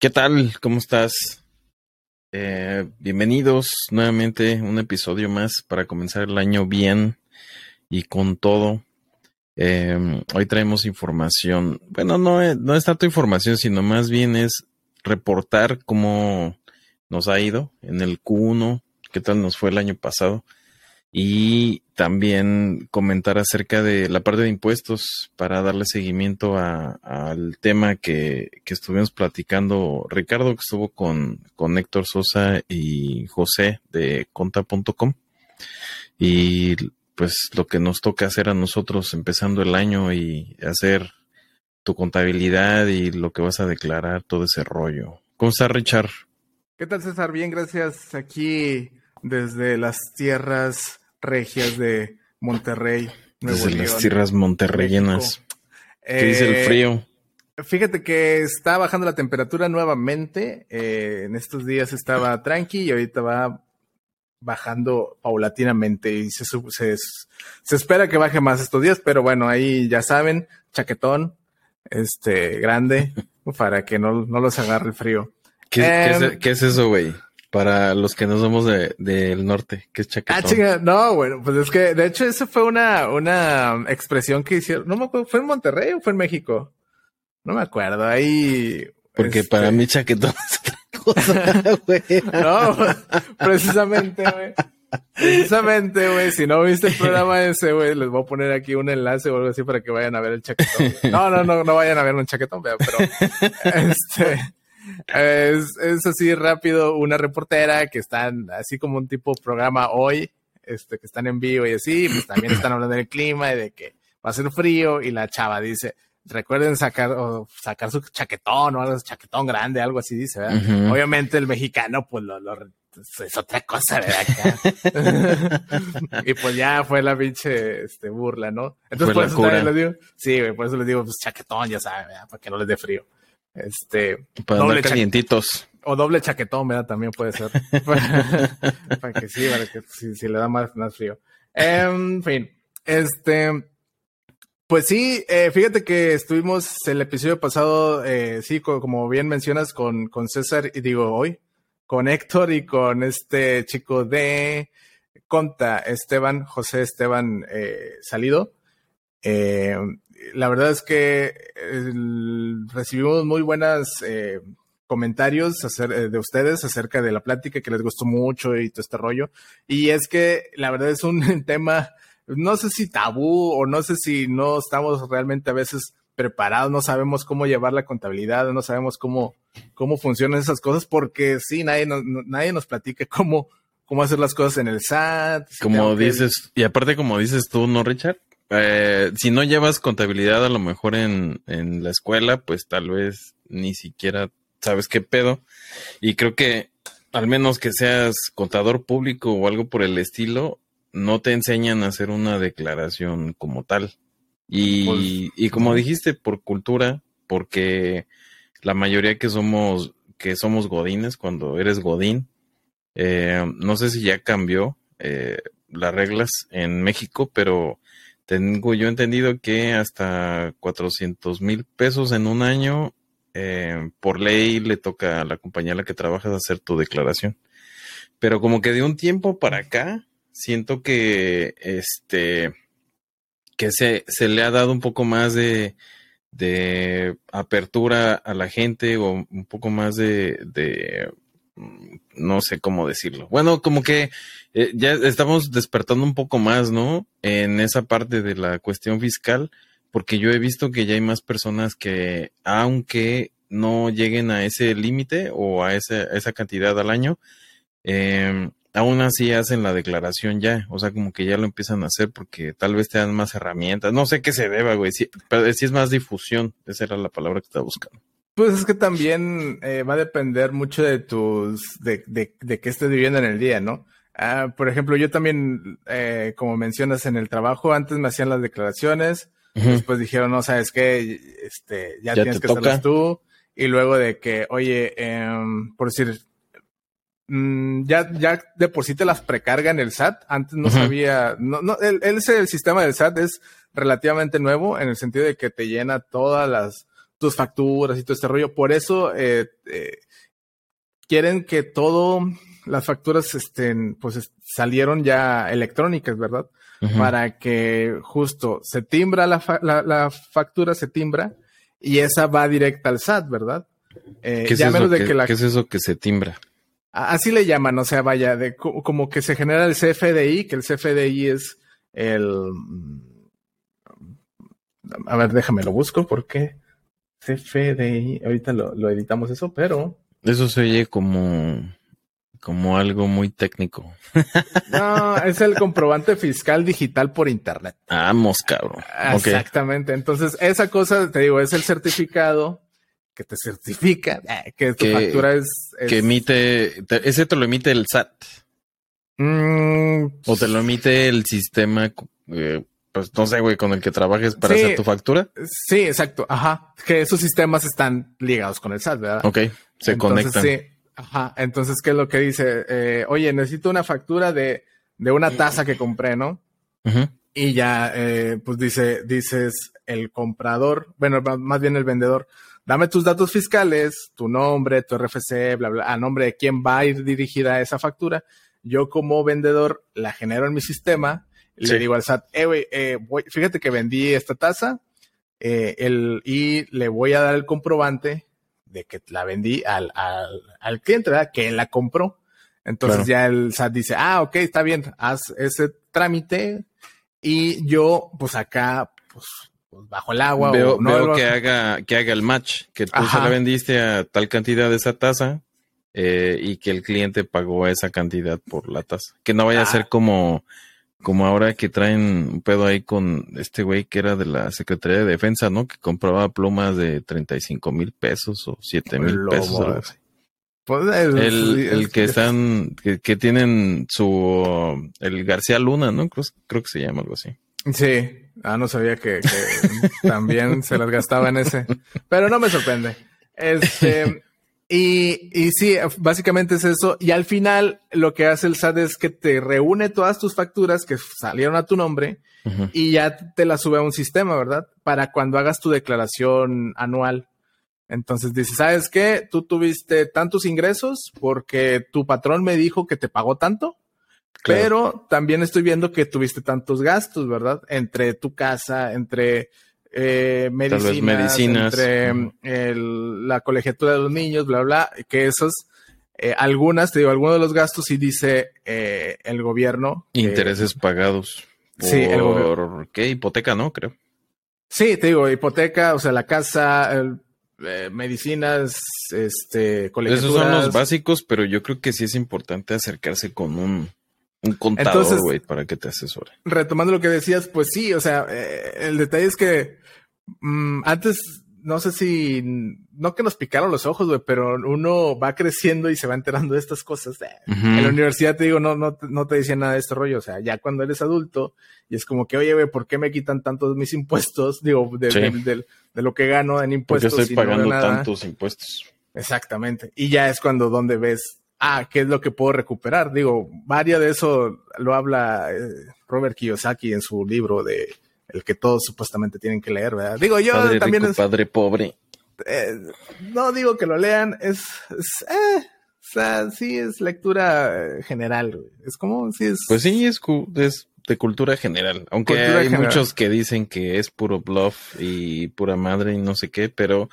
¿Qué tal? ¿Cómo estás? Eh, bienvenidos nuevamente un episodio más para comenzar el año bien y con todo. Eh, hoy traemos información. Bueno, no, no es tanto información, sino más bien es reportar cómo nos ha ido en el Q1, qué tal nos fue el año pasado y también comentar acerca de la parte de impuestos para darle seguimiento al tema que, que, estuvimos platicando. Ricardo, que estuvo con, con Héctor Sosa y José de conta.com. Y pues lo que nos toca hacer a nosotros empezando el año y hacer tu contabilidad y lo que vas a declarar, todo ese rollo. ¿Cómo está Richard? ¿Qué tal César? Bien, gracias. Aquí desde las tierras regias de Monterrey. Nuevo desde las tierras monterreyenas. ¿Qué dice el eh, frío? Fíjate que está bajando la temperatura nuevamente. Eh, en estos días estaba tranqui y ahorita va bajando paulatinamente y se, se, se, espera que baje más estos días, pero bueno, ahí ya saben, chaquetón, este, grande, para que no, no los agarre el frío. ¿Qué, es, em, ¿qué es, eso, güey? Para los que no somos del de, norte, ¿qué es chaquetón? Ah, chinga, no, bueno, pues es que de hecho eso fue una, una expresión que hicieron, no me acuerdo, ¿fue en Monterrey o fue en México? No me acuerdo, ahí... Porque para este mí chaquetón es otra cosa, güey. no, precisamente, güey. Precisamente, güey, si no viste el programa ese, güey, les voy a poner aquí un enlace o algo así para que vayan a ver el chaquetón. No, no, no, no vayan a ver un chaquetón, pero, este, es, es, así rápido una reportera que están así como un tipo programa hoy, este, que están en vivo y así, pues también están hablando del clima y de que va a ser frío y la chava dice, recuerden sacar o sacar su chaquetón o algo, chaquetón grande, algo así dice, ¿verdad? Obviamente el mexicano pues lo, lo es otra cosa, ¿verdad? y pues ya fue la pinche este, burla, ¿no? Entonces por eso les digo, sí, por eso les digo, pues chaquetón, ya saben, para que no les dé frío. Este. Para doble calientitos. O doble chaquetón, ¿verdad? También puede ser. para que sí, para que si, le da más, más frío. En fin, este. Pues sí, eh, fíjate que estuvimos el episodio pasado, eh, sí, como bien mencionas, con, con César, y digo hoy, con Héctor y con este chico de Conta, Esteban, José Esteban eh, Salido. Eh, la verdad es que recibimos muy buenas eh, comentarios eh, de ustedes acerca de la plática que les gustó mucho y todo este rollo. Y es que la verdad es un tema, no sé si tabú o no sé si no estamos realmente a veces preparados, no sabemos cómo llevar la contabilidad, no sabemos cómo, cómo funcionan esas cosas, porque sí, nadie nos, nadie nos platica cómo, cómo hacer las cosas en el SAT. Como dices, y aparte como dices tú, ¿no, Richard? Eh, si no llevas contabilidad a lo mejor en, en la escuela, pues tal vez ni siquiera sabes qué pedo. Y creo que al menos que seas contador público o algo por el estilo, no te enseñan a hacer una declaración como tal. Y, pues, y como dijiste, por cultura, porque la mayoría que somos, que somos godines, cuando eres godín, eh, no sé si ya cambió eh, las reglas en México, pero tengo yo entendido que hasta 400 mil pesos en un año, eh, por ley le toca a la compañía a la que trabajas hacer tu declaración. Pero como que de un tiempo para acá, siento que este que se, se le ha dado un poco más de, de apertura a la gente o un poco más de, de no sé cómo decirlo. Bueno, como que eh, ya estamos despertando un poco más, ¿no? En esa parte de la cuestión fiscal, porque yo he visto que ya hay más personas que, aunque no lleguen a ese límite o a esa, esa cantidad al año, eh, aún así hacen la declaración ya, o sea, como que ya lo empiezan a hacer porque tal vez te dan más herramientas, no sé qué se deba, güey, pero si es más difusión, esa era la palabra que estaba buscando. Pues es que también eh, va a depender mucho de tus, de, de, de qué estés viviendo en el día, ¿no? Ah, por ejemplo, yo también, eh, como mencionas en el trabajo, antes me hacían las declaraciones, después dijeron, no, sabes qué, este, ya, tienes que hacerlas tú, y luego de que, oye, em, por decir, mm, ya, ya de por sí te las precarga en el SAT, antes no sabía, no, no, el, el, el sistema del SAT es relativamente nuevo en el sentido de que te llena todas las tus facturas y todo este rollo. Por eso eh, eh, quieren que todo las facturas estén, pues salieron ya electrónicas, ¿verdad? Para que justo se timbra la, la, factura, se timbra y esa va directa al SAT, ¿verdad? Eh, ¿Qué, es eso que, ¿Qué es eso que se timbra? Así le llaman, o sea, vaya, de, como que se genera el CFDI, que el CFDI es el... A ver, déjame lo busco porque CFDI, ahorita lo, lo editamos eso, pero... Eso se oye como como algo muy técnico. No, es el comprobante fiscal digital por internet. Vamos, cabrón. Exactamente. Entonces, esa cosa, te digo, es el certificado que te certifica eh, que tu factura es, Que emite, ese te lo emite el SAT. Mm, o te lo emite el sistema, eh, pues no sé, güey, con el que trabajes para hacer tu factura. Sí, exacto. Ajá. Que esos sistemas están ligados con el SAT, ¿verdad? Ok, se conectan. Sí. Ajá. Entonces, ¿qué es lo que dice? Eh, oye, necesito una factura de, de una taza que compré, ¿no? Y ya, pues dice, dices el comprador, bueno, más bien el vendedor, dame tus datos fiscales, tu nombre, tu RFC, bla, bla, a nombre de quién va a ir dirigida esa factura. Yo como vendedor la genero en mi sistema, le digo al SAT, eh, güey, eh, fíjate que vendí esta taza eh, el, y le voy a dar el comprobante de que la vendí al, al, al cliente, ¿verdad? Que él la compró. Entonces ya el SAT dice, ah, ok, está bien, haz ese trámite y yo, pues acá, pues pues, bajo el agua. Veo, o no que haga, que haga el match, que tú se la vendiste a tal cantidad de esa tasa eh, y que el cliente pagó esa cantidad por la tasa. Que no vaya a ser ah. como, como ahora que traen un pedo ahí con este güey que era de la Secretaría de Defensa, ¿no? Que compraba plumas de 35 mil pesos o 7 mil pesos. Pues, el, el que están, que, que, tienen su, el García Luna, ¿no? Creo, creo que se llama algo así. Sí, Ah, no sabía que, también se las gastaba en ese. Pero no me sorprende. Este, y, y sí, básicamente es eso. Y al final lo que hace el SAT es que te reúne todas tus facturas que salieron a tu nombre y ya te las sube a un sistema, ¿verdad? Para cuando hagas tu declaración anual. Entonces dices, ¿sabes qué? Tú tuviste tantos ingresos porque tu patrón me dijo que te pagó tanto pero también estoy viendo que tuviste tantos gastos, ¿verdad? Entre tu casa, entre eh, medicinas, entre la colegiatura de los niños, bla, bla, que esos, eh, algunas, te digo, algunos de los gastos sí dice eh, el gobierno. Intereses pagados. Por, sí, el ¿Qué? Hipoteca, ¿no? Creo. Sí, te digo, hipoteca, o sea, la casa, medicinas, este, colegiaturas. Esos son los básicos, pero yo creo que sí es importante acercarse con un un contador, güey, para que te asesore. Retomando lo que decías, pues sí, o sea, eh, el detalle es que mm, antes, no sé si, no que nos picaron los ojos, güey, pero uno va creciendo y se va enterando de estas cosas. En la universidad te digo, no, no, no te decía nada de este rollo, o sea, ya cuando eres adulto y es como que, oye, güey, ¿por qué me quitan tantos mis impuestos? Digo, de, de, lo que gano en impuestos. Porque estoy pagando tantos impuestos. Exactamente. Y ya es cuando donde ves ah, ¿qué es lo que puedo recuperar? Digo, varias de eso lo habla eh, Robert Kiyosaki en su libro de el que todos supuestamente tienen que leer, ¿verdad? Digo, yo también es, padre pobre. Eh, no digo que lo lean, es, eh, o sea, sí es lectura general, es como si es. Pues sí, es, es de cultura general, aunque hay muchos que dicen que es puro bluff y pura madre y no sé qué, pero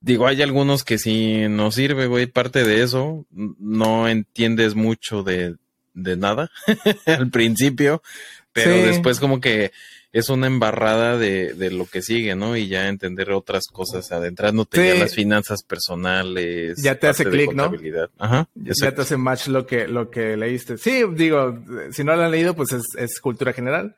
Digo, hay algunos que sí no sirve, güey. Parte de eso, no entiendes mucho de, de nada al principio, pero después como que es una embarrada de, de, lo que sigue, ¿no? Y ya entender otras cosas, adentrándote sí. ya las finanzas personales. Ya te hace clic, ¿no? Ajá. Ya te hace match lo que, lo que leíste. Sí, digo, si no lo han leído, pues es, es cultura general.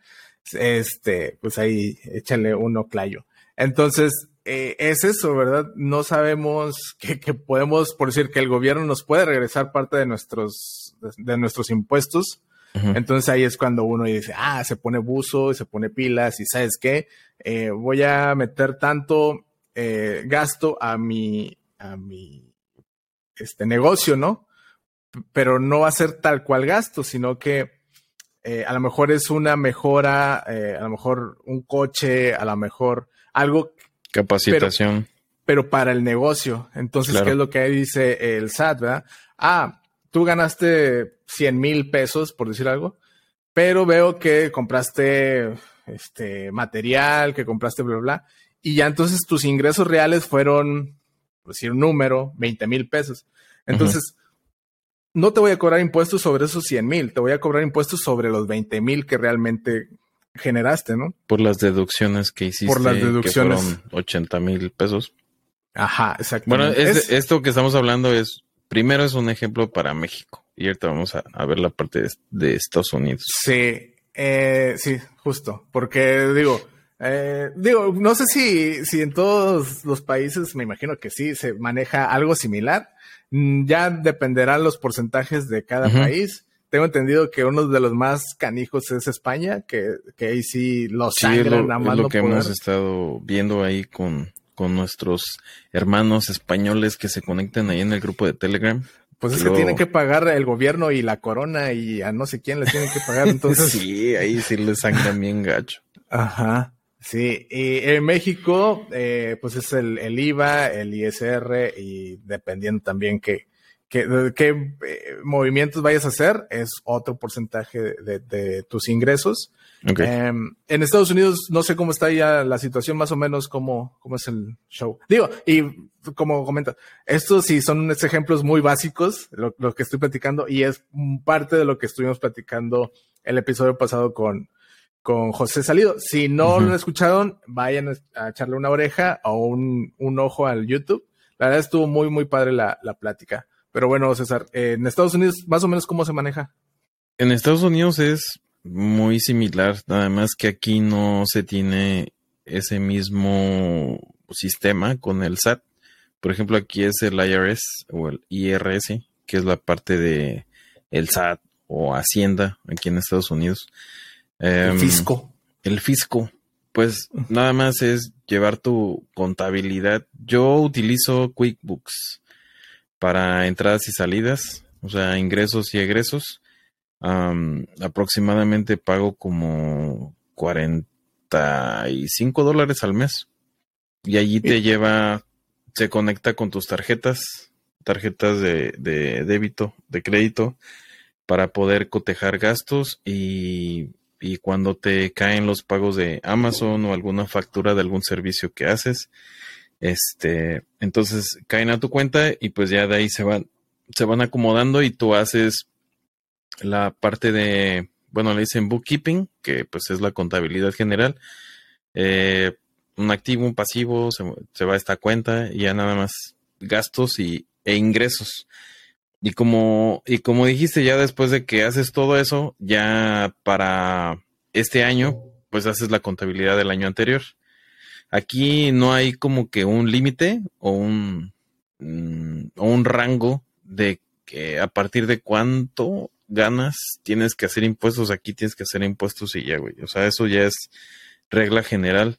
Este, pues ahí échale uno clayo. Entonces, eh, es eso, ¿verdad? No sabemos que, podemos, por decir, que el gobierno nos puede regresar parte de nuestros, de, nuestros impuestos. Entonces ahí es cuando uno dice, ah, se pone buzo, se pone pilas y sabes qué, eh, voy a meter tanto eh, gasto a mi, a mi, este negocio, ¿no? Pero no va a ser tal cual gasto, sino que a lo mejor es una mejora, a lo mejor un coche, a lo mejor algo Capacitación. pero para el negocio. Entonces, ¿qué es lo que dice el SAT, verdad? Ah, tú ganaste 100 mil pesos, por decir algo, pero veo que compraste este material, que compraste bla, bla, bla, y ya entonces tus ingresos reales fueron, por decir un número, 20 mil pesos. Entonces, no te voy a cobrar impuestos sobre esos 100 mil, te voy a cobrar impuestos sobre los 20 mil que realmente generaste, ¿no? Por las deducciones que hiciste. Por las deducciones. Que fueron 80 mil pesos. Ajá, exacto. Bueno, esto que estamos hablando es, primero es un ejemplo para México. Y ahorita vamos a, ver la parte de, Estados Unidos. Sí, eh, sí, justo. Porque digo, eh, digo, no sé si, si en todos los países, me imagino que sí, se maneja algo similar. Mm, ya dependerán los porcentajes de cada país. Tengo entendido que uno de los más canijos es España, que, que ahí sí los sí, lo, nada más. lo que hemos estado viendo ahí con, con nuestros hermanos españoles que se conectan ahí en el grupo de Telegram. Pues es que tienen que pagar el gobierno y la corona y a no sé quién les tienen que pagar. Entonces. sí, ahí sí les sangran bien gacho. Ajá. Sí, y en México, eh, pues es el, el, IVA, el ISR y dependiendo también qué, qué, qué eh, movimientos vayas a hacer, es otro porcentaje de, de, tus ingresos. Em, en Estados Unidos no sé cómo está ya la situación, más o menos cómo, cómo es el show. Digo, y como comenta, estos sí son ejemplos muy básicos, lo, lo que estoy platicando, y es parte de lo que estuvimos platicando el episodio pasado con, con José Salido. Si no lo escucharon, vayan a echarle una oreja o un, un, ojo al YouTube. La verdad estuvo muy, muy padre la, la plática. Pero bueno, César, en Estados Unidos, más o menos, ¿cómo se maneja? En Estados Unidos es muy similar, nada más que aquí no se tiene ese mismo sistema con el SAT. Por ejemplo, aquí es el IRS o el IRS, que es la parte de el SAT o Hacienda aquí en Estados Unidos el em, fisco. El fisco. Pues nada más es llevar tu contabilidad. Yo utilizo QuickBooks para entradas y salidas, o sea, ingresos y egresos. aproximadamente pago como 45 dólares al mes. Y allí te lleva, se conecta con tus tarjetas, tarjetas de, de débito, de crédito, para poder cotejar gastos y y cuando te caen los pagos de Amazon o alguna factura de algún servicio que haces, este, entonces caen a tu cuenta y pues ya de ahí se van, se van acomodando y tú haces la parte de, bueno, le dicen bookkeeping, que pues es la contabilidad general, eh, un activo, un pasivo, se, va a esta cuenta y ya nada más gastos y, e ingresos. Y como, y como dijiste, ya después de que haces todo eso, ya para este año, pues haces la contabilidad del año anterior. Aquí no hay como que un límite o un, mm, o un rango de que a partir de cuánto ganas tienes que hacer impuestos. Aquí tienes que hacer impuestos y ya, güey. O sea, eso ya es regla general.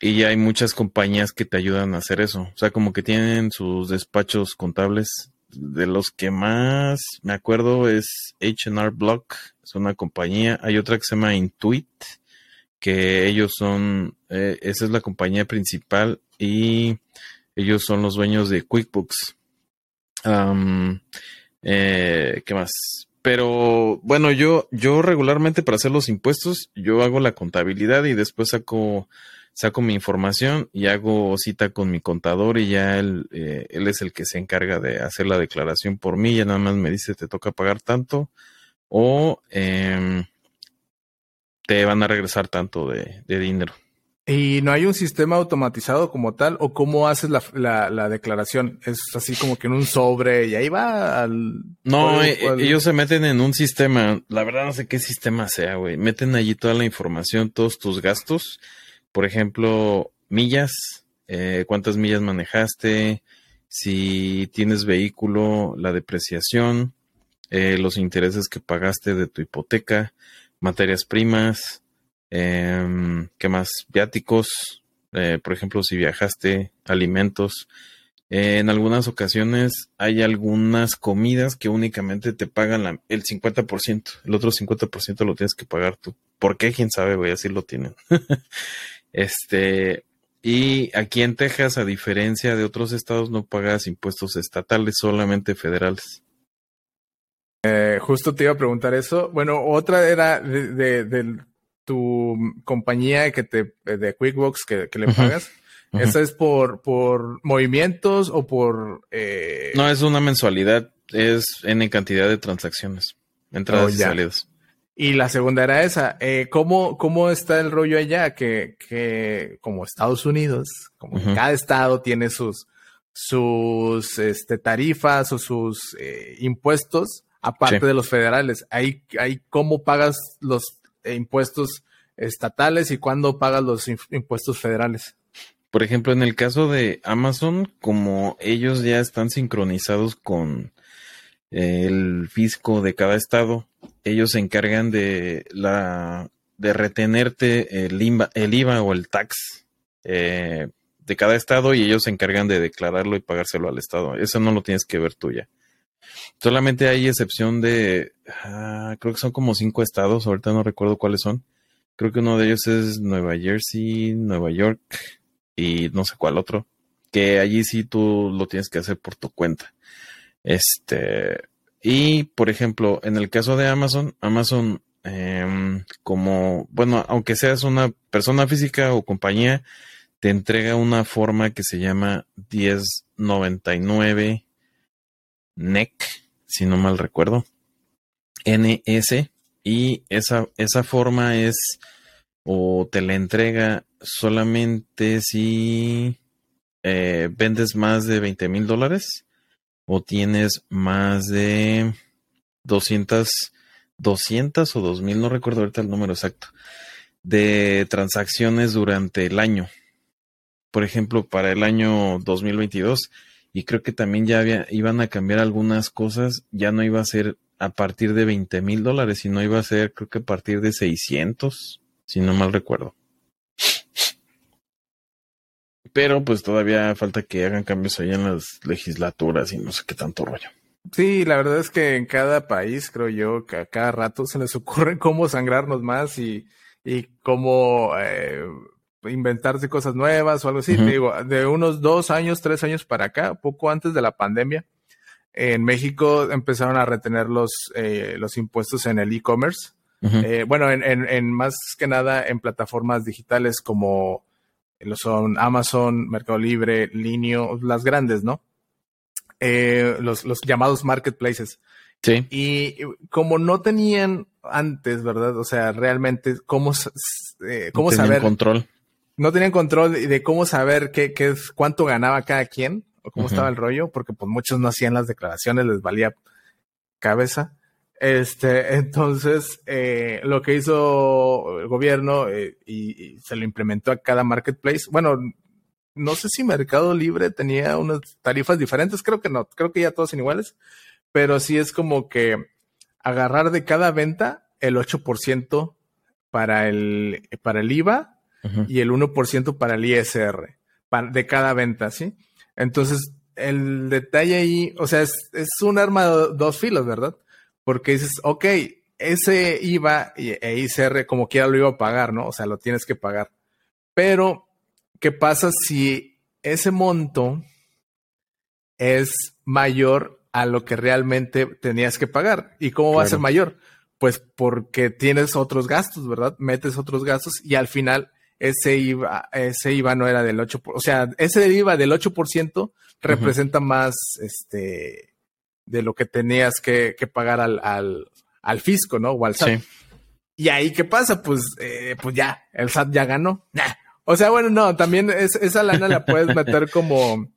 Y hay muchas compañías que te ayudan a hacer eso. O sea, como que tienen sus despachos contables. De los que más me acuerdo es HR Block, es una compañía. Hay otra que se llama Intuit, que ellos son, eh, esa es la compañía principal y ellos son los dueños de QuickBooks. eh, ¿Qué más? Pero bueno, yo, yo regularmente para hacer los impuestos, yo hago la contabilidad y después saco saco mi información y hago cita con mi contador y ya él, eh, él es el que se encarga de hacer la declaración por mí, ya nada más me dice te toca pagar tanto o em, te van a regresar tanto de, dinero. ¿Y no hay un sistema automatizado como tal? ¿O cómo haces la, la, declaración? ¿Es así como que en un sobre y ahí va al... No, eh, ellos se meten en un sistema, la verdad no sé qué sistema sea, güey. Meten allí toda la información, todos tus gastos por ejemplo, millas, eh, cuántas millas manejaste, si tienes vehículo, la depreciación, eh, los intereses que pagaste de tu hipoteca, materias primas, eh, ¿qué más? Viáticos, eh, por ejemplo, si viajaste, alimentos. en algunas ocasiones hay algunas comidas que únicamente te pagan el 50%, el otro 50% lo tienes que pagar tú. ¿Por qué? ¿Quién sabe? Voy a decir lo tienen. Este, Y aquí en Texas, a diferencia de otros estados, no pagas impuestos estatales, solamente federales. Eh, justo te iba a preguntar eso. Bueno, otra era de, tu compañía que te, de QuickBooks que, le pagas. ¿Esa es por, por movimientos o por...? Eh... No, es una mensualidad, es en cantidad de transacciones, entradas oh, y salidas. Y la segunda era esa, eh, ¿cómo, ¿cómo está el rollo allá? Que, que como Estados Unidos, como cada estado tiene sus, sus este, tarifas o sus eh, impuestos, aparte de los federales. Ahí, ahí, ¿Cómo pagas los impuestos estatales y cuándo pagas los impuestos federales? Por ejemplo, en el caso de Amazon, como ellos ya están sincronizados con el fisco de cada estado, ellos se encargan de la de retenerte el IVA, el IVA o el tax eh, de cada estado y ellos se encargan de declararlo y pagárselo al estado. Eso no lo tienes que ver tú ya. Solamente hay excepción de, ah, creo que son como cinco estados, ahorita no recuerdo cuáles son. Creo que uno de ellos es Nueva Jersey, Nueva York y no sé cuál otro. Que allí sí tú lo tienes que hacer por tu cuenta. Este, y por ejemplo, en el caso de Amazon, Amazon, em, como, bueno, aunque seas una persona física o compañía, te entrega una forma que se llama 1099 NEC, si no mal recuerdo, NS, y esa, esa forma es o te la entrega solamente si eh, vendes más de 20 mil dólares o tienes más de 200, 200 o 2000, no recuerdo ahorita el número exacto, de transacciones durante el año. Por ejemplo, para el año 2022 y creo que también ya iban a cambiar algunas cosas, ya no iba a ser a partir de 20 mil dólares, sino iba a ser creo que a partir de 600, si no mal recuerdo. Pero pues todavía falta que hagan cambios ahí en las legislaturas y no sé qué tanto rollo. Sí, la verdad es que en cada país, creo yo, que a cada rato se les ocurre cómo sangrarnos más y, y cómo eh, inventarse cosas nuevas o algo así. digo, de unos dos años, tres años para acá, poco antes de la pandemia, en México empezaron a retener los, eh, los impuestos en el e-commerce. Eh, bueno, en, en, en, más que nada en plataformas digitales como lo son Amazon, Mercado Libre, Linio, las grandes, ¿no? Eh, los, los llamados marketplaces. Sí. Y como no tenían antes, ¿verdad? O sea, realmente cómo, eh, cómo no saber. control no tenían control de cómo saber qué, qué es, cuánto ganaba cada quien o cómo estaba el rollo, porque pues muchos no hacían las declaraciones, les valía cabeza. Este, entonces, eh, lo que hizo el gobierno eh, y, se lo implementó a cada marketplace, bueno, no sé si Mercado Libre tenía unas tarifas diferentes, creo que no, creo que ya todos son iguales, pero sí es como que agarrar de cada venta el 8% para el, para el IVA y el 1% para el ISR de cada venta, ¿sí? Entonces, el detalle ahí, o sea, es, un arma de dos filos, ¿verdad? Porque dices, ok, ese IVA e ISR como quiera lo iba a pagar, ¿no? O sea, lo tienes que pagar. Pero, ¿qué pasa si ese monto es mayor a lo que realmente tenías que pagar? ¿Y cómo va a ser mayor? Pues porque tienes otros gastos, ¿verdad? Metes otros gastos y al final ese IVA, ese IVA no era del 8%, o sea, ese IVA del 8% representa más este de lo que tenías que, pagar al, al, fisco, ¿no? O al SAT. Y ahí, ¿qué pasa? Pues, eh, pues ya, el SAT ya ganó. O sea, bueno, no, también esa lana la puedes meter como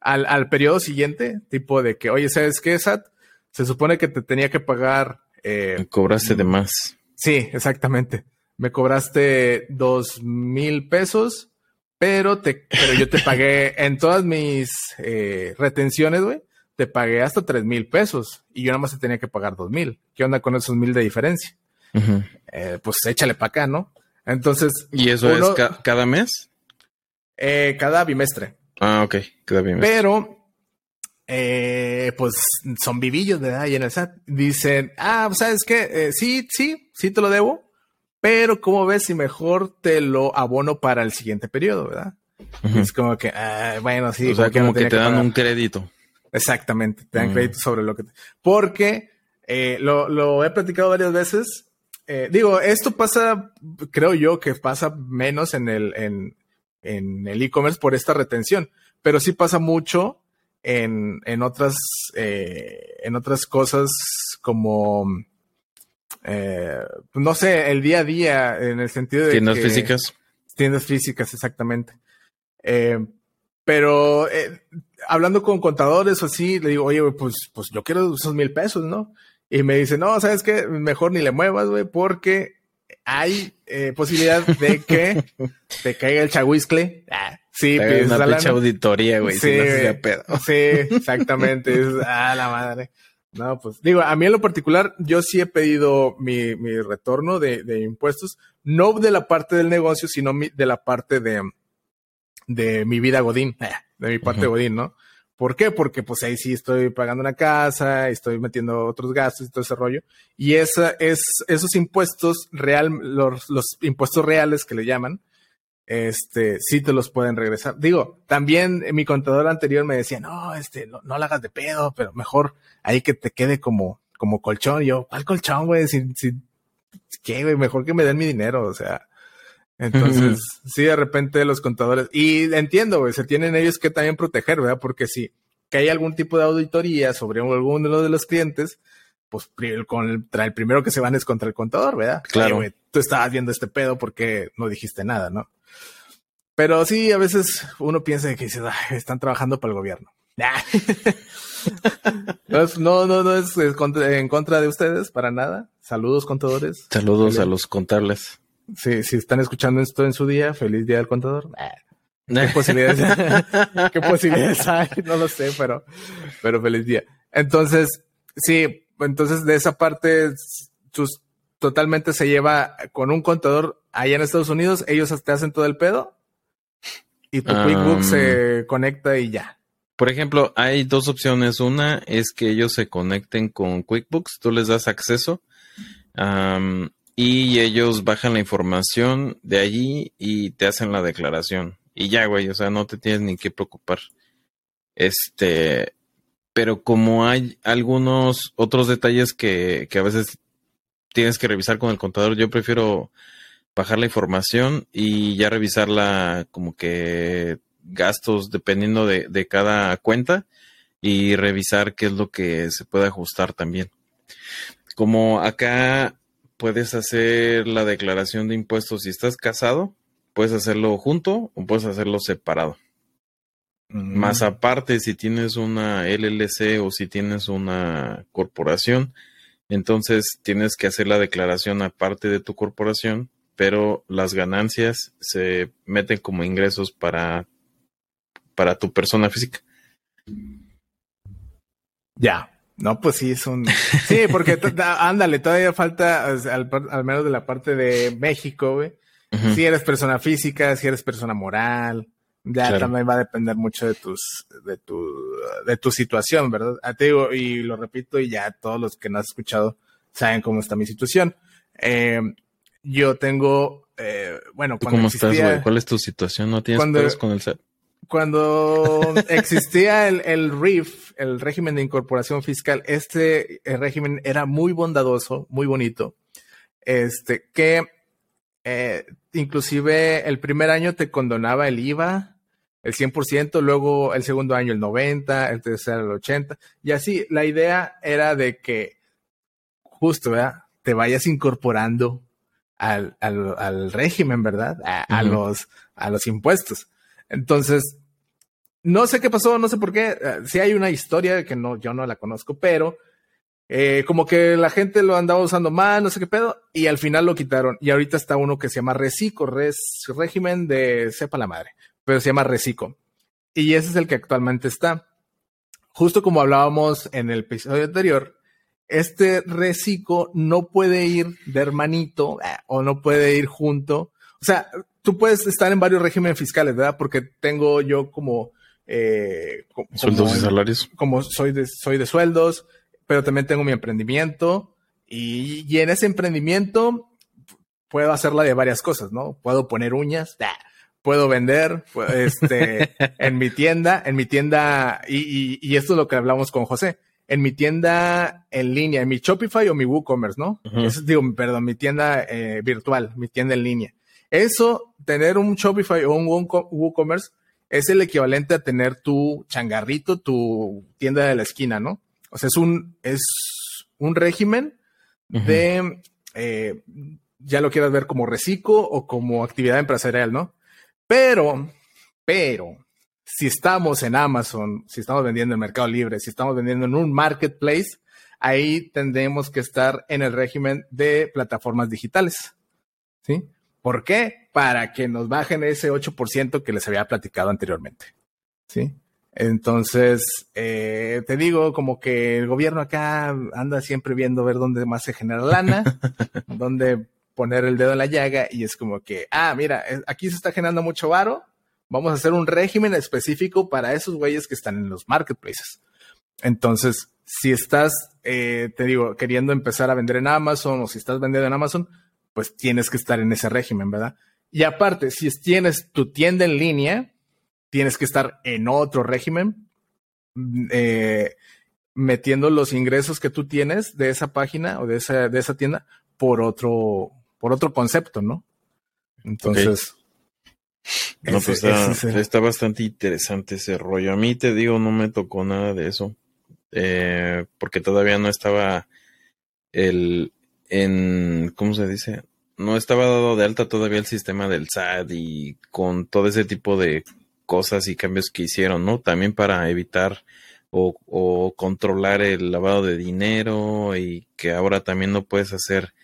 al, al periodo siguiente, tipo de que, oye, ¿sabes qué, SAT? Se supone que te tenía que pagar. Eh, Cobraste de más. Sí, exactamente me cobraste dos mil pesos, pero, te, pero yo te pagué en todas mis eh, retenciones, güey, te pagué hasta tres mil pesos y yo nada más te tenía que pagar dos mil. ¿Qué onda con esos mil de diferencia? Eh, pues échale para acá, ¿no? Entonces. ¿Y eso es cada mes? Eh, cada bimestre. Ah, ok, cada bimestre. Pero pues son vivillos, ¿verdad? Y en el SAT dicen, ah, ¿sabes qué? sí, sí, sí te lo debo, pero, ¿cómo ves si mejor te lo abono para el siguiente periodo, verdad? Es como que, ah, bueno, sí. O sea, como que, te dan un crédito. Exactamente, te dan crédito sobre lo que... Porque eh, lo, lo, he platicado varias veces. Eh, digo, esto pasa, creo yo que pasa menos en el en, en el e-commerce por esta retención, pero sí pasa mucho en, en otras eh, en otras cosas como eh, no sé, el día a día, en el sentido de. Tiendas físicas. Tiendas físicas, exactamente. Eh, pero eh, hablando con contadores o así, le digo, oye, pues, pues yo quiero esos mil pesos, ¿no? Y me dice, no, ¿sabes qué? Mejor ni le muevas, güey, porque hay eh, posibilidad de que te caiga el chahuiscle. Ah, sí, pues, una auditoría, güey. Sí, sí, exactamente. ah, la madre. No, pues digo, a mí en lo particular, yo sí he pedido mi, mi retorno de, de, impuestos, no de la parte del negocio, sino de la parte de, de mi vida Godín, eh, de mi parte Godín, ¿no? ¿Por qué? Porque pues ahí sí estoy pagando una casa, estoy metiendo otros gastos y todo ese rollo. Y esa es, esos impuestos real, los, los impuestos reales que le llaman, este, sí te los pueden regresar. Digo, también mi contador anterior me decía, no, este, no, no la hagas de pedo, pero mejor ahí que te quede como, como colchón. yo, ¿cuál colchón, güey? Si, si, ¿qué, güey? Mejor que me den mi dinero, o sea. Entonces, sí, de repente los contadores, y entiendo, güey, se tienen ellos que también proteger, ¿verdad? Porque si que hay algún tipo de auditoría sobre alguno de los clientes, pues con el, el primero que se van es contra el contador, ¿verdad? Claro. güey, tú estabas viendo este pedo porque no dijiste nada, ¿no? Pero sí, a veces uno piensa que dice, están trabajando para el gobierno. no, no, no es en contra de ustedes, para nada. Saludos, contadores. Saludos a los contables. Sí, si están escuchando esto en su día, feliz día del contador. ¿Qué posibilidades, ¿Qué posibilidades hay? No lo sé, pero, pero feliz día. Entonces, sí, entonces de esa parte, sus, totalmente se lleva con un contador allá en Estados Unidos, ellos te hacen todo el pedo y tu QuickBooks se conecta y ya. Por ejemplo, hay dos opciones. Una es que ellos se conecten con QuickBooks, tú les das acceso y ellos bajan la información de allí y te hacen la declaración. Y ya, güey, o sea, no te tienes ni que preocupar. Este, pero como hay algunos otros detalles que, que a veces tienes que revisar con el contador, yo prefiero bajar la información y ya revisarla como que gastos dependiendo de, de, cada cuenta y revisar qué es lo que se puede ajustar también. Como acá puedes hacer la declaración de impuestos si estás casado, puedes hacerlo junto o puedes hacerlo separado. Mm. Más aparte, si tienes una LLC o si tienes una corporación, entonces tienes que hacer la declaración aparte de tu corporación pero las ganancias se meten como ingresos para, para tu persona física. Ya, no, pues sí, es un... Sí, porque ándale, todavía falta, al, menos de la parte de México, güey. Si eres persona física, si eres persona moral, ya también va a depender mucho de tus, de tu, de tu situación, ¿verdad? Ah, te digo, y lo repito, y ya todos los que no has escuchado saben cómo está mi situación. Eh, yo tengo, eh, bueno, cuando ¿Cómo estás, güey? ¿Cuál es tu situación? ¿No tienes cuando, con el set? Cuando existía el, el RIF, el régimen de incorporación fiscal, este eh, régimen era muy bondadoso, muy bonito, este, que eh, inclusive el primer año te condonaba el IVA, el 100%, luego el segundo año el 90%, el tercer el 80%, y así la idea era de que justo, ¿verdad? Te vayas incorporando al, al, al régimen, ¿verdad? A, los, a los impuestos. Entonces, no sé qué pasó, no sé por qué. Eh, sí hay una historia que no, yo no la conozco, pero eh, como que la gente lo andaba usando mal, no sé qué pedo, y al final lo quitaron. Y ahorita está uno que se llama Recico, res, régimen de sepa la madre, pero se llama Recico. Y ese es el que actualmente está. Justo como hablábamos en el episodio anterior, este reciclo no puede ir de hermanito eh, o no puede ir junto. O sea, tú puedes estar en varios regímenes fiscales, ¿verdad? Porque tengo yo como... Eh, sueldos y salarios. Como soy de, soy de sueldos, pero también tengo mi emprendimiento y, en ese emprendimiento puedo hacerla de varias cosas, ¿no? Puedo poner uñas, puedo vender este, en mi tienda, en mi tienda, y, y, esto es lo que hablamos con José, en mi tienda en línea, en mi Shopify o mi WooCommerce, ¿no? Eso, digo, perdón, mi tienda eh, virtual, mi tienda en línea. Eso, tener un Shopify o un WooCommerce es el equivalente a tener tu changarrito, tu tienda de la esquina, ¿no? O sea, es un, es un régimen de, eh, ya lo quieras ver como reciclo o como actividad empresarial, ¿no? Pero, pero, si estamos en Amazon, si estamos vendiendo en Mercado Libre, si estamos vendiendo en un marketplace, ahí tendremos que estar en el régimen de plataformas digitales. ¿Sí? ¿Por qué? Para que nos bajen ese 8% que les había platicado anteriormente. ¿Sí? Entonces, eh, te digo, como que el gobierno acá anda siempre viendo ver dónde más se genera lana, dónde poner el dedo en la llaga y es como que, ah, mira, aquí se está generando mucho varo, vamos a hacer un régimen específico para esos güeyes que están en los marketplaces. Entonces, si estás, eh, te digo, queriendo empezar a vender en Amazon o si estás vendiendo en Amazon, pues tienes que estar en ese régimen, ¿verdad? Y aparte, si tienes tu tienda en línea, tienes que estar en otro régimen, mm, eh, metiendo los ingresos que tú tienes de esa página o de esa, de esa tienda por otro, por otro concepto, ¿no? Entonces. No, pues está, bastante interesante ese rollo. A mí te digo, no me tocó nada de eso. Eh, porque todavía no estaba el en ¿cómo se dice? No estaba dado de alta todavía el sistema del SAT y con todo ese tipo de cosas y cambios que hicieron, ¿no? También para evitar o, o, controlar el lavado de dinero y que ahora también no puedes hacer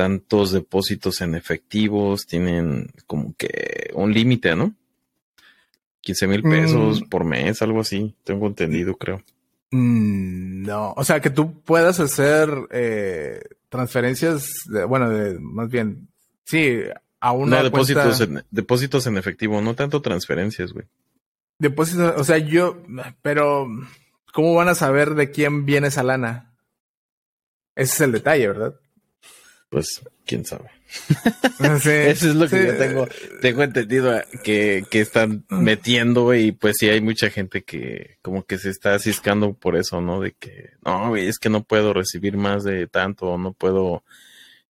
tantos depósitos en efectivos, tienen como que un límite, ¿no? 15 mil pesos mm. por mes, algo así, tengo entendido, creo. Mm, no, o sea, que tú puedas hacer eh, transferencias, bueno, de, más bien, sí, a una no, depósitos, en, depósitos en efectivo, no tanto transferencias, güey. Depósitos, o sea, yo, pero, ¿cómo van a saber de quién viene esa lana? Ese es el detalle, ¿verdad? Pues, quién sabe. Eso es lo que yo tengo, tengo entendido eh, que, que están metiendo, y pues sí hay mucha gente que como que se está ciscando por eso, ¿no? De que, no, es que no puedo recibir más de tanto, no puedo,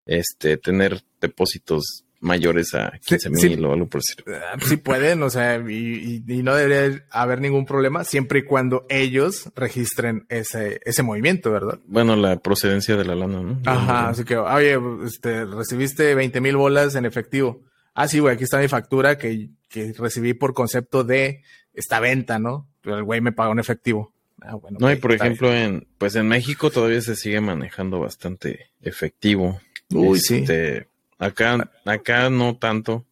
este, tener depósitos mayores a 15 mil o algo por decir. Ah, sí pueden, o sea, y, no debería haber ningún problema siempre y cuando ellos registren ese, ese movimiento, ¿verdad? Bueno, la procedencia de la lana, ¿no? Ajá, así que, oye, este, recibiste 20 mil bolas en efectivo. Ah, sí, güey, aquí está mi factura que, que recibí por concepto de esta venta, ¿no? El güey me pagó en efectivo. Ah, bueno, no, y por ejemplo, en, pues en México todavía se sigue manejando bastante efectivo. Uy, sí este, Acá, acá no tanto.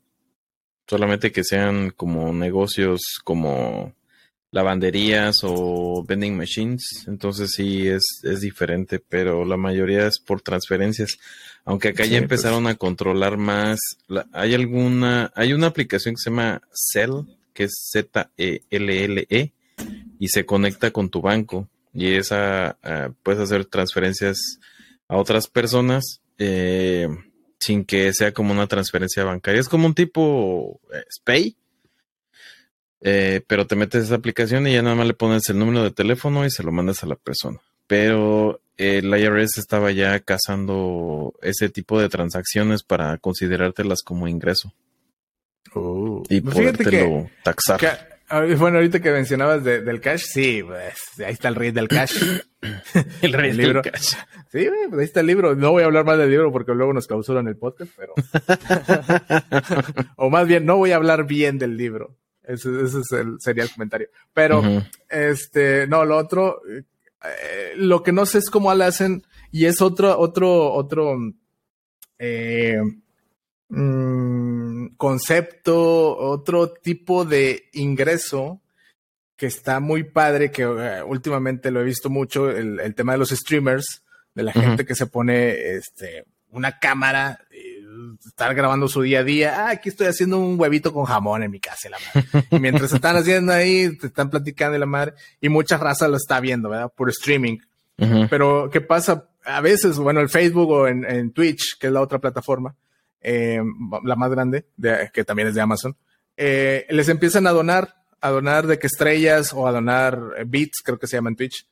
Solamente que sean como negocios como lavanderías o vending machines. Entonces sí es, es diferente, pero la mayoría es por transferencias. Aunque acá ya pues. empezaron a controlar más. hay alguna, hay una aplicación que se llama Cell, que es Z-E-L-L-E, -E, y se conecta con tu banco. Y esa puedes hacer transferencias a otras personas. Eh, sin que sea como una transferencia bancaria. Es como un tipo eh, SPAY, eh, pero te metes esa aplicación y ya nada más le pones el número de teléfono y se lo mandas a la persona. Pero el IRS estaba ya cazando ese tipo de transacciones para considerártelas como ingreso. Oh. y pues podértelo taxar. Bueno, ahorita que mencionabas del cash, sí, pues, ahí está el rey del cash. el rey del cash. Sí, pues ahí está el libro. No voy a hablar más del libro porque luego nos clausuran el podcast, pero. o más bien, no voy a hablar bien del libro. Ese, es el, sería el comentario. Pero, este, no, lo otro, eh, lo que no sé es cómo lo hacen y es otro, otro, otro, eh, mm, concepto, otro tipo de ingreso que está muy padre, que eh, últimamente lo he visto mucho, el, el tema de los streamers, de la gente que se pone este, una cámara, y estar grabando su día a día. Ah, aquí estoy haciendo un huevito con jamón en mi casa, la madre. Y mientras están haciendo ahí, te están platicando de la madre, y mucha raza lo está viendo, ¿verdad? Por streaming. Pero, ¿qué pasa? A veces, bueno, el Facebook o en, en Twitch, que es la otra plataforma, eh, la más grande, de, que también es de Amazon, eh, les empiezan a donar, a donar de que estrellas o a donar eh, bits, creo que se llama en Twitch.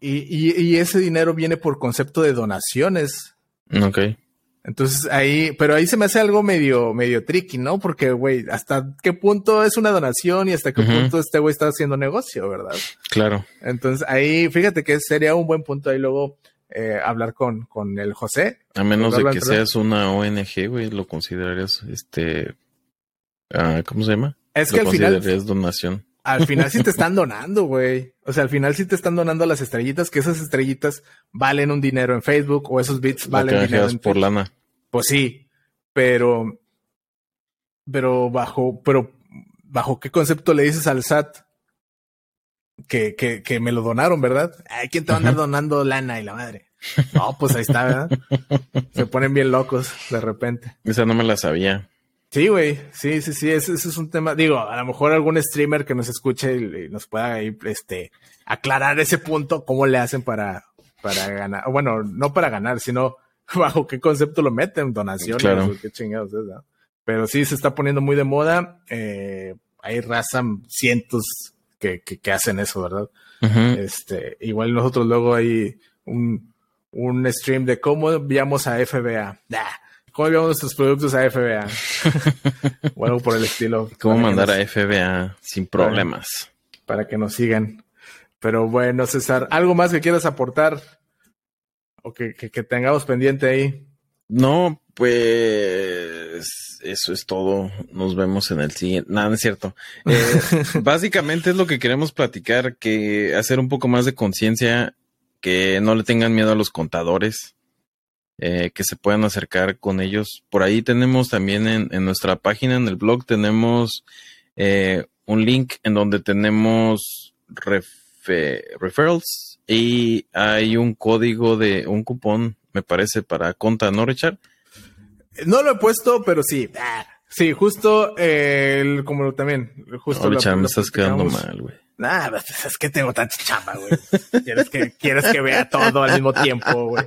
Y, y- y ese dinero viene por concepto de donaciones. Ok. Entonces ahí, pero ahí se me hace algo medio, medio tricky, ¿no? Porque, güey, hasta qué punto es una donación y hasta qué punto este güey está haciendo negocio, ¿verdad? Claro. Entonces ahí, fíjate que sería un buen punto ahí luego eh, hablar con, con el José. A menos de que seas una ONG, güey, lo considerarías, este, ah, ¿cómo se llama? Es lo que al final, considerarías donación. al final sí te están donando, güey. O sea, al final sí te están donando las estrellitas, que esas estrellitas valen un dinero en Facebook o esos bits valen dinero en por lana. Pues sí, pero, pero bajo, pero bajo qué concepto le dices al SAT que, que, que me lo donaron, ¿verdad? Ay, ¿quién te va a andar donando lana y la madre? No, pues ahí está, ¿verdad? Se ponen bien locos de repente. Esa no me la sabía. Sí, güey. Sí, sí, sí. Ese, ese es un tema. Digo, a lo mejor algún streamer que nos escuche y, y nos pueda ahí, este, aclarar ese punto, cómo le hacen para, para ganar. Bueno, no para ganar, sino bajo qué concepto lo meten, donaciones Claro. o qué chingados es, ¿no? Pero sí se está poniendo muy de moda. Eh, hay raza, cientos que, que, que hacen eso, ¿verdad? Este, igual nosotros luego hay un, un stream de cómo enviamos a FBA. ¿Cómo enviamos nuestros productos a FBA? o algo por el estilo. ¿Cómo mandar nos- a FBA sin problemas? Para que nos sigan. Pero bueno, César, ¿algo más que quieras aportar? O que, que, que tengamos pendiente ahí. No, pues eso es todo. Nos vemos en el siguiente. Nada, no es cierto. Eh, básicamente es lo que queremos platicar, que hacer un poco más de conciencia, que no le tengan miedo a los contadores, eh, que se puedan acercar con ellos. Por ahí tenemos también en, en nuestra página, en el blog, tenemos eh, un link en donde tenemos refe- referrals y hay un código de un cupón, me parece, para conta, ¿no, Richard? No lo he puesto, pero sí. Sí, justo eh, el, como también. Justo No, me estás quedando mal, güey. Nah, pues, es que tengo tanta chamba, güey. Quieres que, quieres que vea todo al mismo tiempo, güey.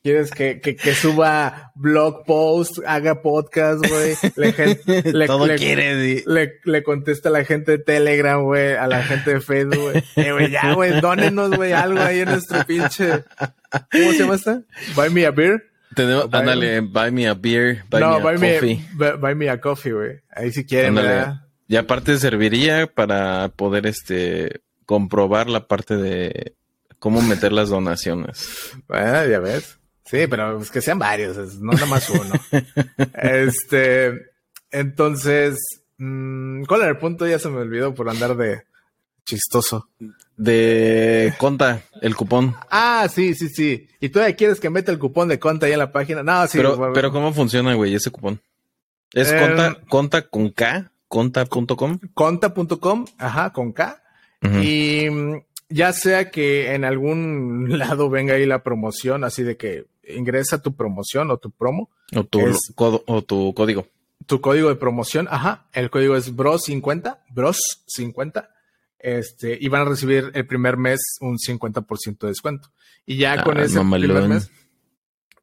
Quieres que, que, que suba blog post, haga podcast, güey. Le, gen- le, Todo le- quiere. le, le contesta a la gente de Telegram, güey, a la gente de Facebook, güey. Eh, güey, ya, güey, dónenos, güey, algo ahí en nuestro pinche. ¿Cómo se llama esta? Buy me a beer. Tenemos, Buy- ándale, buy me a beer, buy no, me a buy me, coffee. buy, buy me a coffee, güey. Ahí si quieren, Ándale. ¿verdad? Y aparte serviría para poder este comprobar la parte de cómo meter las donaciones. Bueno, ya ves. Sí, pero pues que sean varios, no nada más uno. este, entonces, mm, ¿cuál era el punto? Ya se me olvidó por andar de chistoso. De conta, el cupón. Ah, sí, sí, sí. ¿Y todavía quieres que meta el cupón de conta ahí en la página? No, sí. pero, bueno, pero ¿cómo funciona, güey, ese cupón? ¿Es Em, conta, conta con K? ¿Conta.com? conta.com, ajá, con K. Y mm, ya sea que en algún lado venga ahí la promoción, así de que ingresa tu promoción o tu promo, o, tu, es- o tu código. tu código de promoción, ajá, el código es BROS50, BROS50, este, y van a recibir el primer mes un 50% de descuento. Y ya con Ah, ese mamalón. primer mes,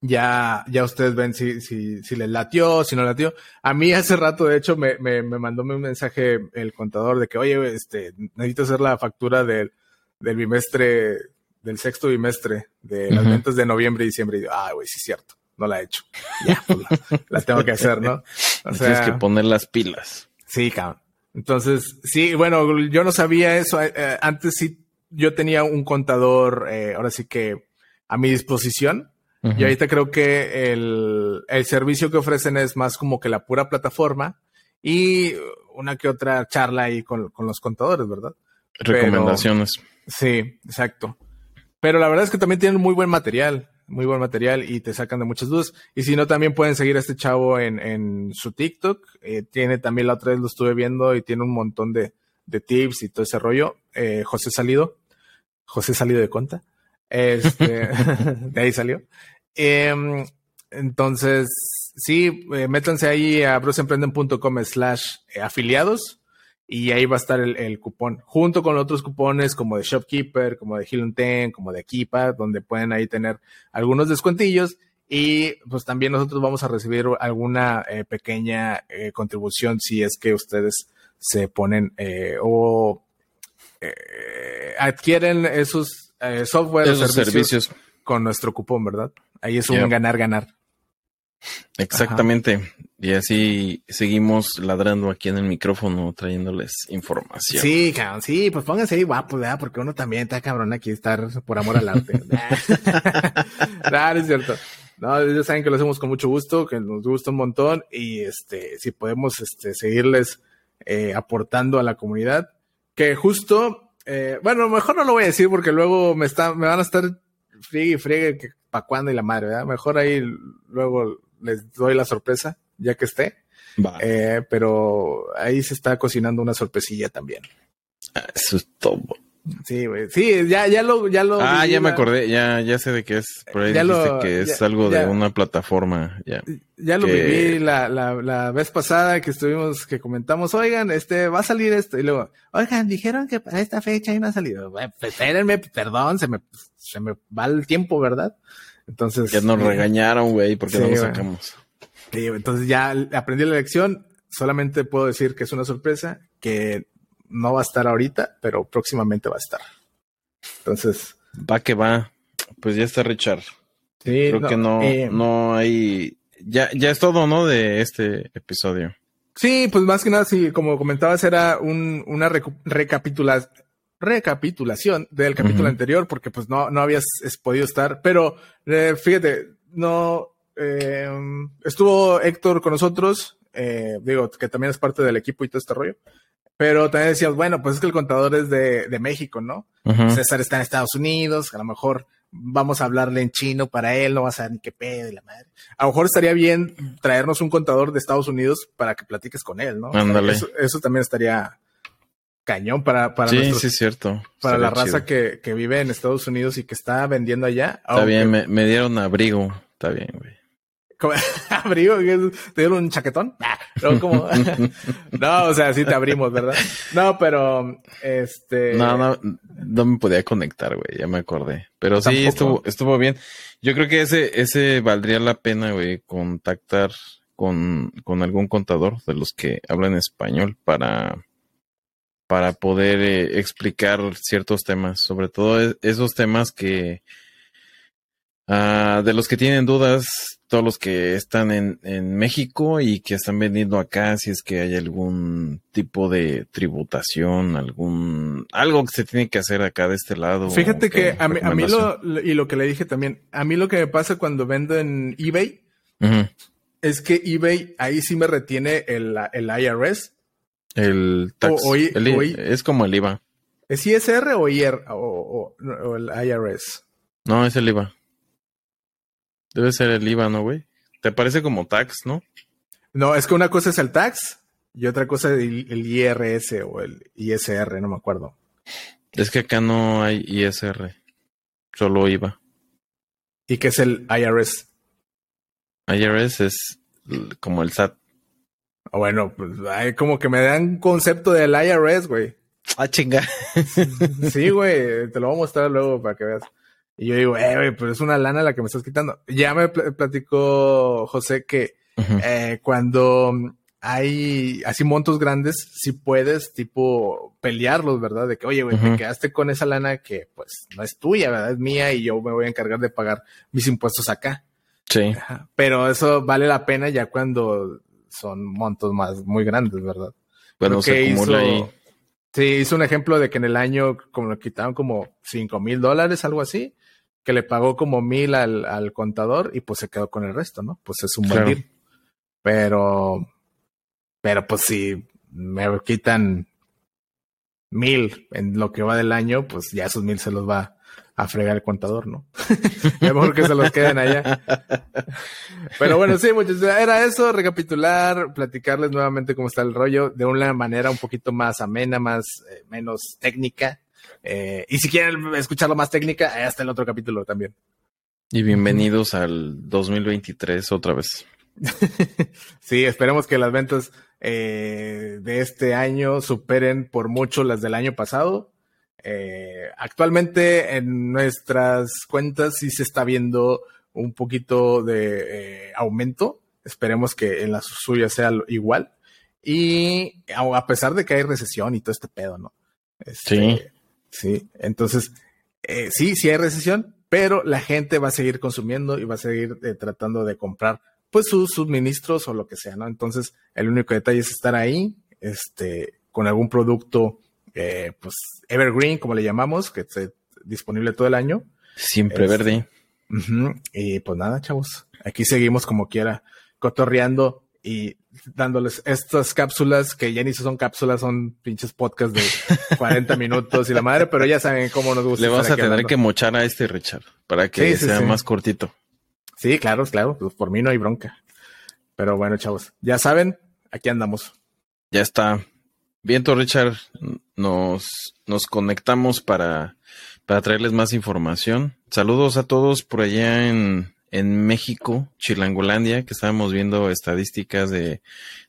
ya, ya ustedes ven si, si, si les latió, si no latió. A mí hace rato, de hecho, me, me, me mandó un mensaje el contador de que, oye, este, necesito hacer la factura del, del bimestre, del sexto bimestre de las ventas de noviembre y diciembre. Y digo, ah, güey, sí es cierto, no la he hecho. Ya, pues la, la tengo que hacer, ¿no? O Tienes que poner las pilas. Sí, cabrón. Entonces, sí, bueno, yo no sabía eso. eh, eh, antes sí, yo tenía un contador, eh, ahora sí que a mi disposición. Ujú. Y ahorita creo que el, el servicio que ofrecen es más como que la pura plataforma y una que otra charla ahí con, con los contadores, ¿verdad? Recomendaciones. Sí, exacto. Pero la verdad es que también tienen muy buen material, muy buen material y te sacan de muchas dudas. Y si no, también pueden seguir a este chavo en, en su TikTok. Eh, tiene también la otra vez lo estuve viendo y tiene un montón de, de tips y todo ese rollo. Eh, José Salido. José Salido de Conta. Este, de ahí salió. Em, entonces, sí, eh, métanse ahí a brosemprenden.com slash afiliados y ahí va a estar el, el cupón, junto con otros cupones como de Shopkeeper, como de Hill Ten, como de Kipa, donde pueden ahí tener algunos descuentillos y pues también nosotros vamos a recibir alguna eh, pequeña eh, contribución si es que ustedes se ponen eh, o adquieren esos software esos servicios, con nuestro cupón, ¿verdad? Ahí es un ganar-ganar. Exactamente. Y así seguimos ladrando aquí en el micrófono, trayéndoles información. Sí, cabrón, sí, pues pónganse ahí guapos, ¿verdad? Porque uno también está cabrón aquí estar por amor al arte. claro, es cierto. No, ellos saben que lo hacemos con mucho gusto, que nos gusta un montón y este, si podemos este, seguirles eh, aportando a la comunidad, que justo, eh, bueno, mejor no lo voy a decir porque luego me, está, me van a estar friegue y friegue que para cuándo y la madre, ¿verdad? Mejor ahí luego les doy la sorpresa, ya que esté. Eh, pero ahí se está cocinando una sorpresilla también. Ah, eso es todo. Sí, güey. Sí, ya, ya lo, ya lo. Ah, ya me acordé, ya, ya sé de qué es. Por ahí ya lo, que es algo de una plataforma. Ya, ya lo viví la, la, la, vez pasada que estuvimos, que comentamos, oigan, este, va a salir esto. Y luego, oigan, dijeron que para esta fecha no ha salido. Bueno, espérenme, perdón, se me, se me va el tiempo, ¿verdad? Entonces. Ya nos regañaron, güey, porque no lo sacamos. Sí, entonces ya aprendí la lección. Solamente puedo decir que es una sorpresa, que no va a estar ahorita, pero próximamente va a estar. Entonces. Va que va. Pues ya está Richard. Sí, Creo que no, eh, no hay. Ya, ya es todo, ¿no? De este episodio. Sí, pues más que nada, sí, como comentabas, era un, una recapitulación recapitulación del capítulo anterior porque pues no, no habías podido estar, pero eh, fíjate, no eh, estuvo Héctor con nosotros, eh, digo que también es parte del equipo y todo este rollo, pero también decías, bueno, pues es que el contador es de, de México, ¿no? César está en Estados Unidos, a lo mejor vamos a hablarle en chino para él, no va a saber ni qué pedo y la madre. A lo mejor estaría bien traernos un contador de Estados Unidos para que platiques con él, ¿no? eso, eso, también estaría, cañón para, para, sí, sí, cierto. para la raza que, que, vive en Estados Unidos y que está vendiendo allá. Está bien, me, me, dieron abrigo. Está bien, güey. ¿Abrigo? ¿Te dieron un chaquetón? No, como... no, o sea, sí te abrimos, ¿verdad? No, pero este. No, no, no me podía conectar, güey, ya me acordé. Pero sí, estuvo, estuvo bien. Yo creo que ese, ese valdría la pena, güey, contactar con, con algún contador de los que hablan español para para poder eh, explicar ciertos temas, sobre todo e, esos temas que uh, de los que tienen dudas, todos los que están en, en, México y que están vendiendo acá, si es que hay algún tipo de tributación, algún algo que se tiene que hacer acá de este lado. Fíjate que, a mí, a mí lo, y lo que le dije también, a mí lo que me pasa cuando vendo en eBay es que eBay ahí sí me retiene el, el IRS el tax. es como el IVA. ¿Es ISR o, IR, o, el IRS? No, es el IVA. Debe ser el IVA, ¿no, güey? Te parece como tax, ¿no? No, es que una cosa es el tax y otra cosa es el, IRS o el ISR, no me acuerdo. Es que acá no hay ISR, solo IVA. ¿Y qué es el IRS? IRS es como el SAT. Bueno, pues hay como que me dan concepto del IRS, güey. Ah, chinga. sí, güey, te lo voy a mostrar luego para que veas. Y yo digo, eh, güey, pero es una lana la que me estás quitando. Ya me platicó José que eh, cuando hay así montos grandes, si puedes, tipo, pelearlos, ¿verdad? De que, oye, güey, te quedaste con esa lana que, pues, no es tuya, ¿verdad? Es mía y yo me voy a encargar de pagar mis impuestos acá. Sí. Pero eso vale la pena ya cuando son montos más muy grandes, ¿verdad? Bueno, se acumula ahí. Sí, hizo un ejemplo de que en el año como le quitaron como cinco mil dólares, algo así, que le pagó como mil al, al, contador y pues se quedó con el resto, ¿no? Pues es un buen Pero, pero pues si me quitan mil en lo que va del año, pues ya esos mil se los va a fregar el contador, ¿no? Mejor que se los queden allá. Pero bueno, sí, muchachos, era eso, recapitular, platicarles nuevamente cómo está el rollo de una manera un poquito más amena, más, eh, menos técnica. Eh, y si quieren escucharlo más técnica, ahí está el otro capítulo también. Y bienvenidos al 2023 otra vez. sí, esperemos que las ventas eh, de este año superen por mucho las del año pasado. Eh, actualmente en nuestras cuentas sí se está viendo un poquito de eh, aumento. Esperemos que en la suya sea igual. Y a pesar de que hay recesión y todo este pedo, ¿no? sí. Sí, entonces, eh, sí, sí hay recesión, pero la gente va a seguir consumiendo y va a seguir eh, tratando de comprar pues sus suministros o lo que sea, ¿no? Entonces, el único detalle es estar ahí, este, con algún producto, eh, pues, evergreen, como le llamamos, que esté disponible todo el año. Siempre verde. Y pues nada, chavos, aquí seguimos como quiera, cotorreando y dándoles estas cápsulas que ya ni son cápsulas, son pinches podcasts de 40 minutos y la madre, pero ya saben cómo nos gusta. Le vas a tener hablando. que mochar a este Richard para que Sí, sí, sea sí. más cortito. Sí, claro, claro, pues por mí no hay bronca. Pero bueno, chavos, ya saben, aquí andamos. Ya está. Viento, Richard. Nos, nos conectamos para, para traerles más información. Saludos a todos por allá en, en México, Chilangolandia, que estábamos viendo estadísticas de,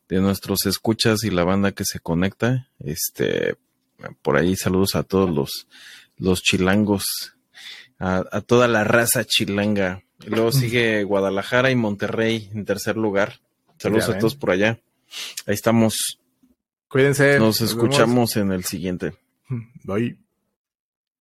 de nuestros escuchas y la banda que se conecta. Este, por ahí saludos a todos los, los chilangos, a, a toda la raza chilanga. Y luego sigue Guadalajara y Monterrey en tercer lugar. Saludos a todos por allá. Ahí estamos. Cuídense. Nos vemos. escuchamos en el siguiente. Bye.